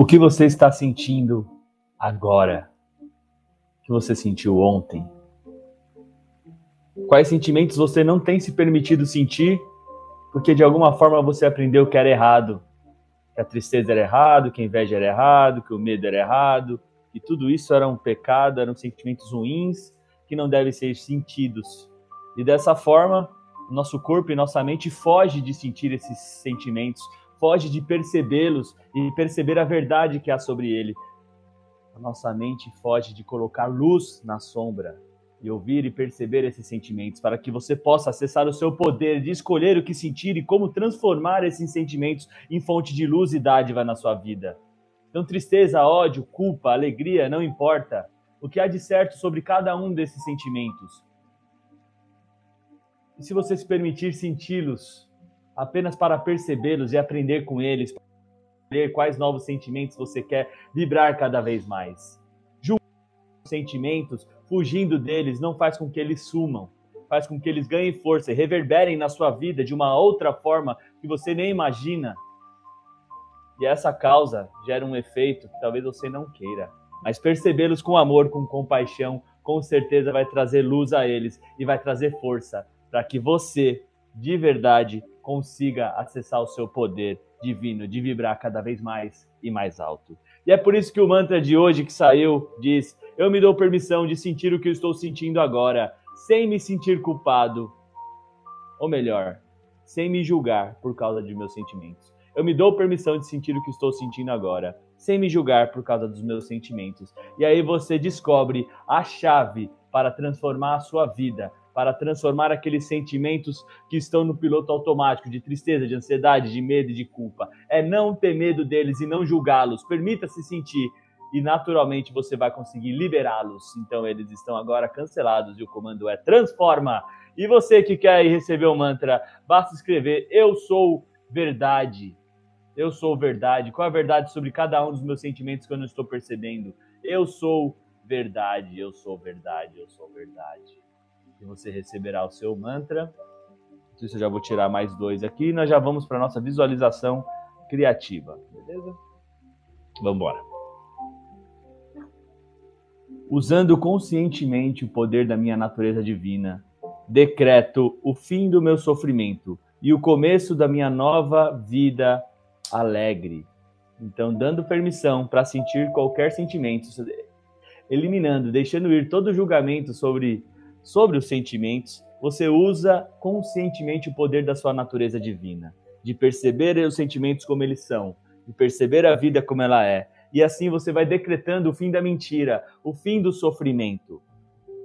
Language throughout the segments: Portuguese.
O que você está sentindo agora? O que você sentiu ontem? Quais sentimentos você não tem se permitido sentir porque de alguma forma você aprendeu que era errado? Que a tristeza era errado, que a inveja era errado, que o medo era errado, que tudo isso era um pecado, eram sentimentos ruins que não devem ser sentidos. E dessa forma, nosso corpo e nossa mente foge de sentir esses sentimentos, foge de percebê-los e perceber a verdade que há sobre ele. A nossa mente foge de colocar luz na sombra e ouvir e perceber esses sentimentos, para que você possa acessar o seu poder de escolher o que sentir e como transformar esses sentimentos em fonte de luz e dádiva na sua vida. Então, tristeza, ódio, culpa, alegria, não importa. O que há de certo sobre cada um desses sentimentos? E se você se permitir senti-los apenas para percebê-los e aprender com eles, ver quais novos sentimentos você quer vibrar cada vez mais. Julgar sentimentos, fugindo deles, não faz com que eles sumam, faz com que eles ganhem força e reverberem na sua vida de uma outra forma que você nem imagina. E essa causa gera um efeito que talvez você não queira. Mas percebê-los com amor, com compaixão, com certeza vai trazer luz a eles e vai trazer força para que você, de verdade, consiga acessar o seu poder divino de vibrar cada vez mais e mais alto. E é por isso que o mantra de hoje que saiu diz: Eu me dou permissão de sentir o que eu estou sentindo agora, sem me sentir culpado. Ou melhor, sem me julgar por causa de meus sentimentos. Eu me dou permissão de sentir o que estou sentindo agora, sem me julgar por causa dos meus sentimentos. E aí você descobre a chave para transformar a sua vida, para transformar aqueles sentimentos que estão no piloto automático de tristeza, de ansiedade, de medo e de culpa. É não ter medo deles e não julgá-los. Permita-se sentir e naturalmente você vai conseguir liberá-los. Então eles estão agora cancelados e o comando é transforma. E você que quer receber o mantra, basta escrever eu sou verdade eu sou verdade. Qual é a verdade sobre cada um dos meus sentimentos que eu não estou percebendo? Eu sou verdade, eu sou verdade, eu sou verdade. E você receberá o seu mantra. Isso eu já vou tirar mais dois aqui. E nós já vamos para nossa visualização criativa. Beleza? Vamos embora. Usando conscientemente o poder da minha natureza divina, decreto o fim do meu sofrimento e o começo da minha nova vida alegre. Então, dando permissão para sentir qualquer sentimento, eliminando, deixando ir todo julgamento sobre, sobre os sentimentos, você usa conscientemente o poder da sua natureza divina, de perceber os sentimentos como eles são, de perceber a vida como ela é. E assim você vai decretando o fim da mentira, o fim do sofrimento.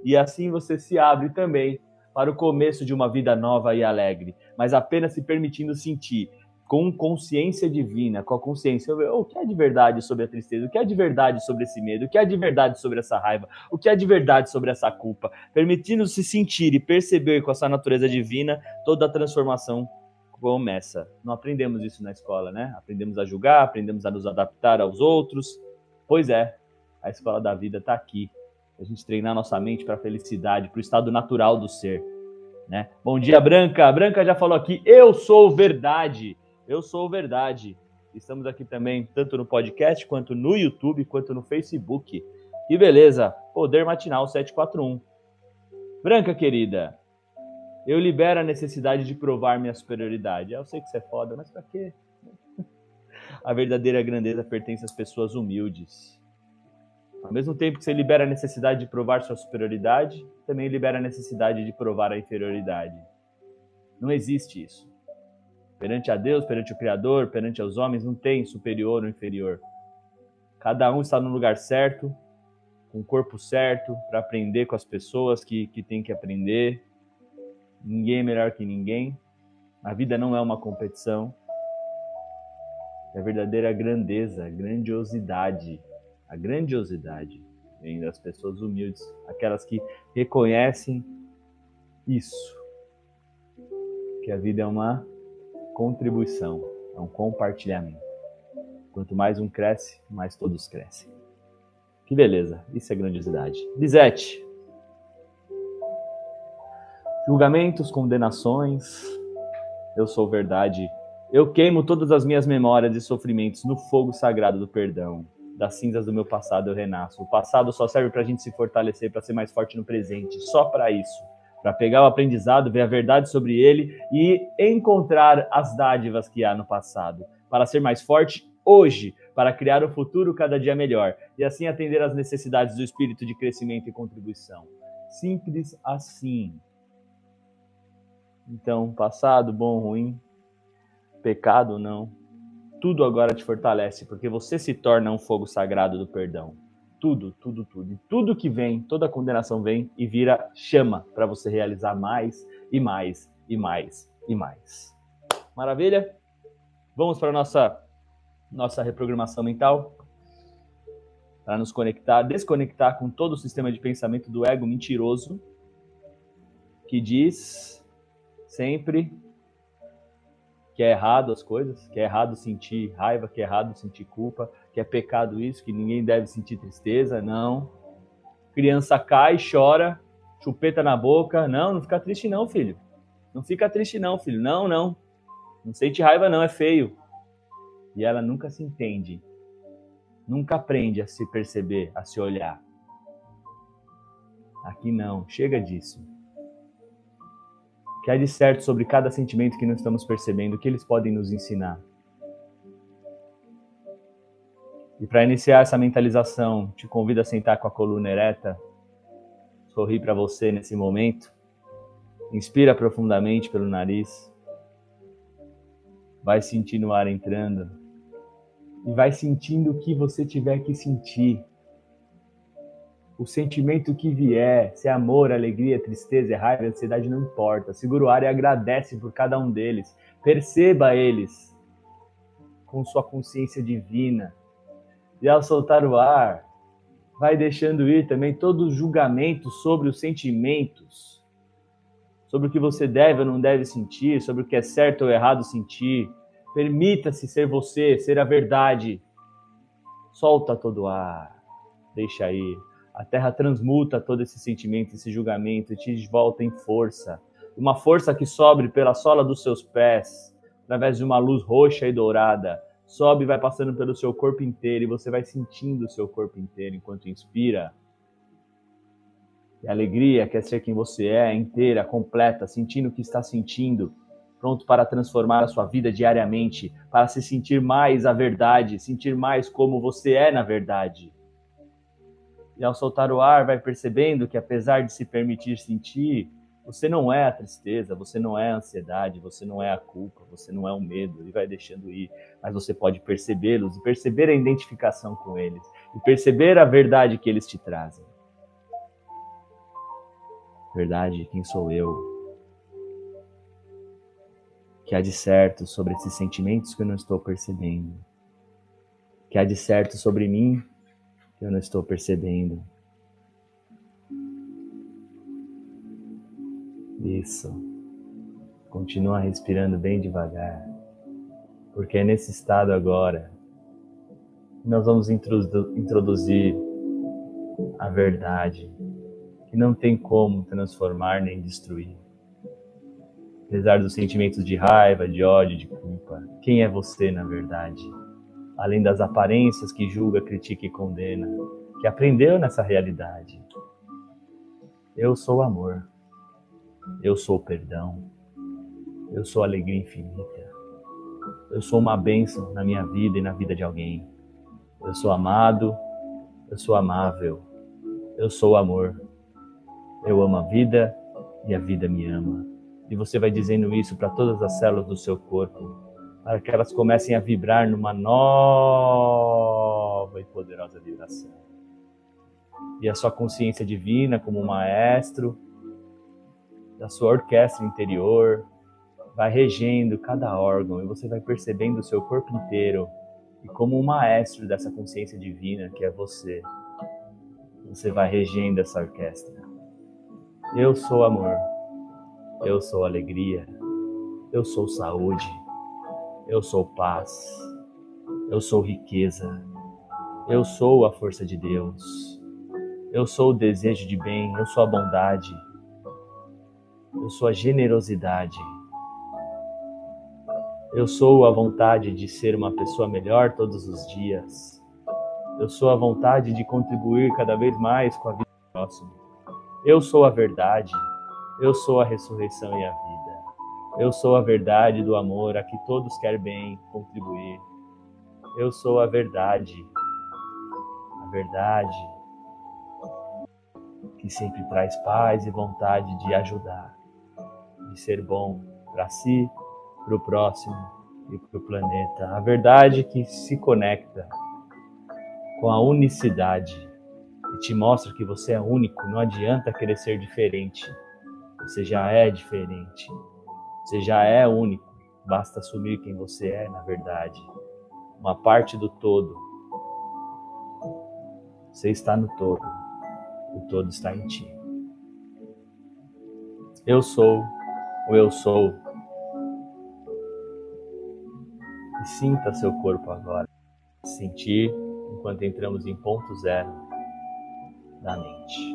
E assim você se abre também para o começo de uma vida nova e alegre, mas apenas se permitindo sentir com consciência divina, com a consciência, o que é de verdade sobre a tristeza, o que é de verdade sobre esse medo, o que é de verdade sobre essa raiva, o que é de verdade sobre essa culpa, permitindo-se sentir e perceber com essa natureza divina toda a transformação começa. Não aprendemos isso na escola, né? Aprendemos a julgar, aprendemos a nos adaptar aos outros. Pois é, a escola da vida está aqui. A gente treinar nossa mente para a felicidade, para o estado natural do ser. Né? Bom dia, Branca. Branca já falou aqui, eu sou verdade. Eu sou Verdade. Estamos aqui também, tanto no podcast, quanto no YouTube, quanto no Facebook. Que beleza! Poder Matinal 741. Branca querida, eu libero a necessidade de provar minha superioridade. Eu sei que você é foda, mas pra quê? A verdadeira grandeza pertence às pessoas humildes. Ao mesmo tempo que você libera a necessidade de provar sua superioridade, também libera a necessidade de provar a inferioridade. Não existe isso. Perante a Deus, perante o Criador, perante os homens, não tem superior ou inferior. Cada um está no lugar certo, com o corpo certo, para aprender com as pessoas que, que tem que aprender. Ninguém é melhor que ninguém. A vida não é uma competição. É a verdadeira grandeza, grandiosidade. A grandiosidade vem das pessoas humildes, aquelas que reconhecem isso. Que a vida é uma contribuição, é um compartilhamento. Quanto mais um cresce, mais todos crescem. Que beleza, isso é grandiosidade. Lisete. Julgamentos, condenações, eu sou verdade, Eu queimo todas as minhas memórias e sofrimentos no fogo sagrado do perdão. Das cinzas do meu passado eu renasço. O passado só serve para a gente se fortalecer, para ser mais forte no presente, só para isso. Para pegar o aprendizado, ver a verdade sobre ele e encontrar as dádivas que há no passado. Para ser mais forte hoje, para criar um futuro cada dia melhor e assim atender às necessidades do espírito de crescimento e contribuição. Simples assim. Então, passado, bom, ruim, pecado, não. Tudo agora te fortalece, porque você se torna um fogo sagrado do perdão. Tudo, tudo, tudo. E tudo que vem, toda condenação vem e vira chama para você realizar mais e mais e mais e mais. Maravilha? Vamos para a nossa, nossa reprogramação mental? Para nos conectar, desconectar com todo o sistema de pensamento do ego mentiroso, que diz sempre que é errado as coisas, que é errado sentir raiva, que é errado sentir culpa, que é pecado isso, que ninguém deve sentir tristeza, não. Criança cai, chora, chupeta na boca, não, não fica triste não, filho. Não fica triste não, filho. Não, não. Não sente raiva não, é feio. E ela nunca se entende. Nunca aprende a se perceber, a se olhar. Aqui não, chega disso que há de certo sobre cada sentimento que não estamos percebendo, o que eles podem nos ensinar. E para iniciar essa mentalização, te convido a sentar com a coluna ereta, sorrir para você nesse momento. Inspira profundamente pelo nariz. Vai sentindo o ar entrando. E vai sentindo o que você tiver que sentir o sentimento que vier, se é amor, alegria, tristeza, raiva, ansiedade, não importa. Segura o ar e agradece por cada um deles. Perceba eles com sua consciência divina. E ao soltar o ar, vai deixando ir também todo o julgamento sobre os sentimentos, sobre o que você deve ou não deve sentir, sobre o que é certo ou errado sentir. Permita-se ser você, ser a verdade. Solta todo o ar, deixa ir a terra transmuta todo esse sentimento, esse julgamento e te volta em força. Uma força que sobe pela sola dos seus pés, através de uma luz roxa e dourada. Sobe vai passando pelo seu corpo inteiro e você vai sentindo o seu corpo inteiro enquanto inspira. E a alegria quer ser quem você é, inteira, completa, sentindo o que está sentindo, pronto para transformar a sua vida diariamente, para se sentir mais a verdade, sentir mais como você é na verdade. E ao soltar o ar, vai percebendo que apesar de se permitir sentir, você não é a tristeza, você não é a ansiedade, você não é a culpa, você não é o medo, e vai deixando ir. Mas você pode percebê-los e perceber a identificação com eles, e perceber a verdade que eles te trazem. Verdade, quem sou eu? Que há de certo sobre esses sentimentos que eu não estou percebendo? Que há de certo sobre mim eu não estou percebendo. Isso. Continua respirando bem devagar, porque é nesse estado agora que nós vamos introduzir a verdade, que não tem como transformar nem destruir. Apesar dos sentimentos de raiva, de ódio, de culpa, quem é você na verdade? além das aparências que julga, critica e condena, que aprendeu nessa realidade. Eu sou amor, eu sou perdão, eu sou alegria infinita, eu sou uma bênção na minha vida e na vida de alguém. Eu sou amado, eu sou amável, eu sou amor, eu amo a vida e a vida me ama. E você vai dizendo isso para todas as células do seu corpo, para que elas comecem a vibrar numa nova e poderosa vibração. E a sua consciência divina, como maestro da sua orquestra interior, vai regendo cada órgão e você vai percebendo o seu corpo inteiro. E como um maestro dessa consciência divina que é você, você vai regendo essa orquestra. Eu sou amor, eu sou alegria, eu sou saúde, eu sou paz. Eu sou riqueza. Eu sou a força de Deus. Eu sou o desejo de bem. Eu sou a bondade. Eu sou a generosidade. Eu sou a vontade de ser uma pessoa melhor todos os dias. Eu sou a vontade de contribuir cada vez mais com a vida do próximo. Eu sou a verdade. Eu sou a ressurreição e a vida. Eu sou a verdade do amor a que todos querem bem contribuir. Eu sou a verdade. A verdade que sempre traz paz e vontade de ajudar, de ser bom para si, para o próximo e para o planeta. A verdade que se conecta com a unicidade e te mostra que você é único, não adianta querer ser diferente. Você já é diferente. Você já é único. Basta assumir quem você é, na verdade. Uma parte do todo. Você está no todo. O todo está em ti. Eu sou o eu sou. E sinta seu corpo agora. Sentir enquanto entramos em ponto zero da mente.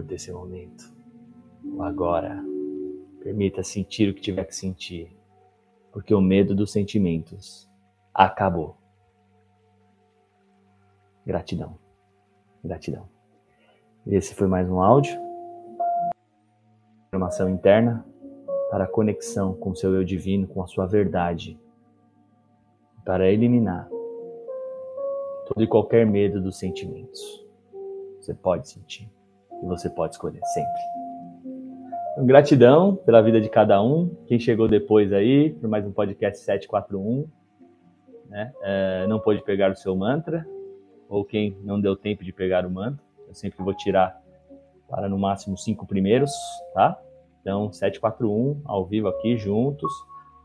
Curta esse momento, o agora. Permita sentir o que tiver que sentir, porque o medo dos sentimentos acabou. Gratidão. Gratidão. Esse foi mais um áudio. Informação interna para conexão com o seu eu divino, com a sua verdade. Para eliminar todo e qualquer medo dos sentimentos. Você pode sentir e você pode escolher sempre. Então, gratidão pela vida de cada um. Quem chegou depois aí, por mais um podcast 741 né? É, não pôde pegar o seu mantra, ou quem não deu tempo de pegar o mantra, eu sempre vou tirar para no máximo cinco primeiros, tá? Então, 741 ao vivo aqui juntos,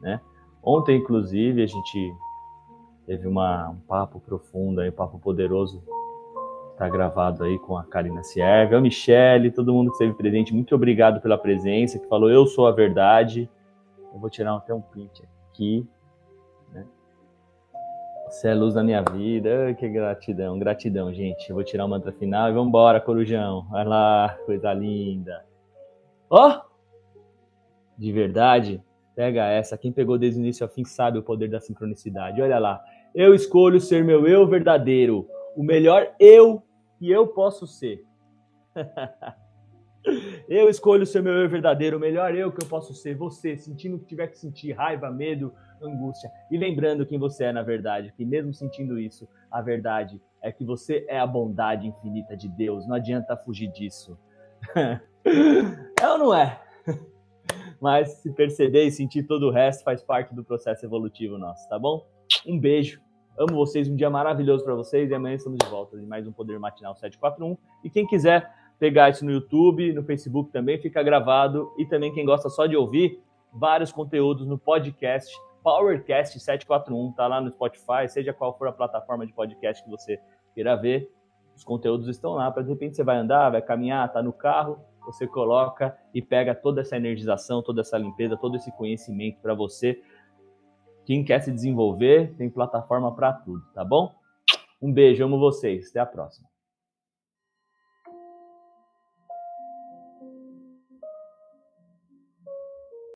né? Ontem, inclusive, a gente teve uma, um papo profundo, um papo poderoso, tá gravado aí com a Karina Sierva, a Michele, todo mundo que esteve presente, muito obrigado pela presença, que falou eu sou a verdade. Eu vou tirar até um print aqui, você é luz da minha vida. Que gratidão, gratidão, gente. Eu vou tirar o mantra final e vamos embora, corujão. Vai lá, coisa linda. Ó! Oh! De verdade, pega essa. Quem pegou desde o início ao fim sabe o poder da sincronicidade. Olha lá. Eu escolho ser meu eu verdadeiro, o melhor eu que eu posso ser. eu escolho ser meu eu verdadeiro, o melhor eu que eu posso ser. Você, sentindo o que tiver que sentir, raiva, medo, angústia. E lembrando quem você é na verdade, que mesmo sentindo isso, a verdade é que você é a bondade infinita de Deus. Não adianta fugir disso. é ou não é? Mas se perceber e sentir todo o resto faz parte do processo evolutivo nosso, tá bom? Um beijo. Amo vocês, um dia maravilhoso para vocês e amanhã estamos de volta em mais um Poder Matinal 741. E quem quiser pegar isso no YouTube, no Facebook também fica gravado e também quem gosta só de ouvir vários conteúdos no podcast Powercast 741, tá lá no Spotify, seja qual for a plataforma de podcast que você queira ver, os conteúdos estão lá, para de repente você vai andar, vai caminhar, tá no carro, você coloca e pega toda essa energização, toda essa limpeza, todo esse conhecimento para você. Quem quer se desenvolver, tem plataforma para tudo, tá bom? Um beijo, amo vocês, até a próxima.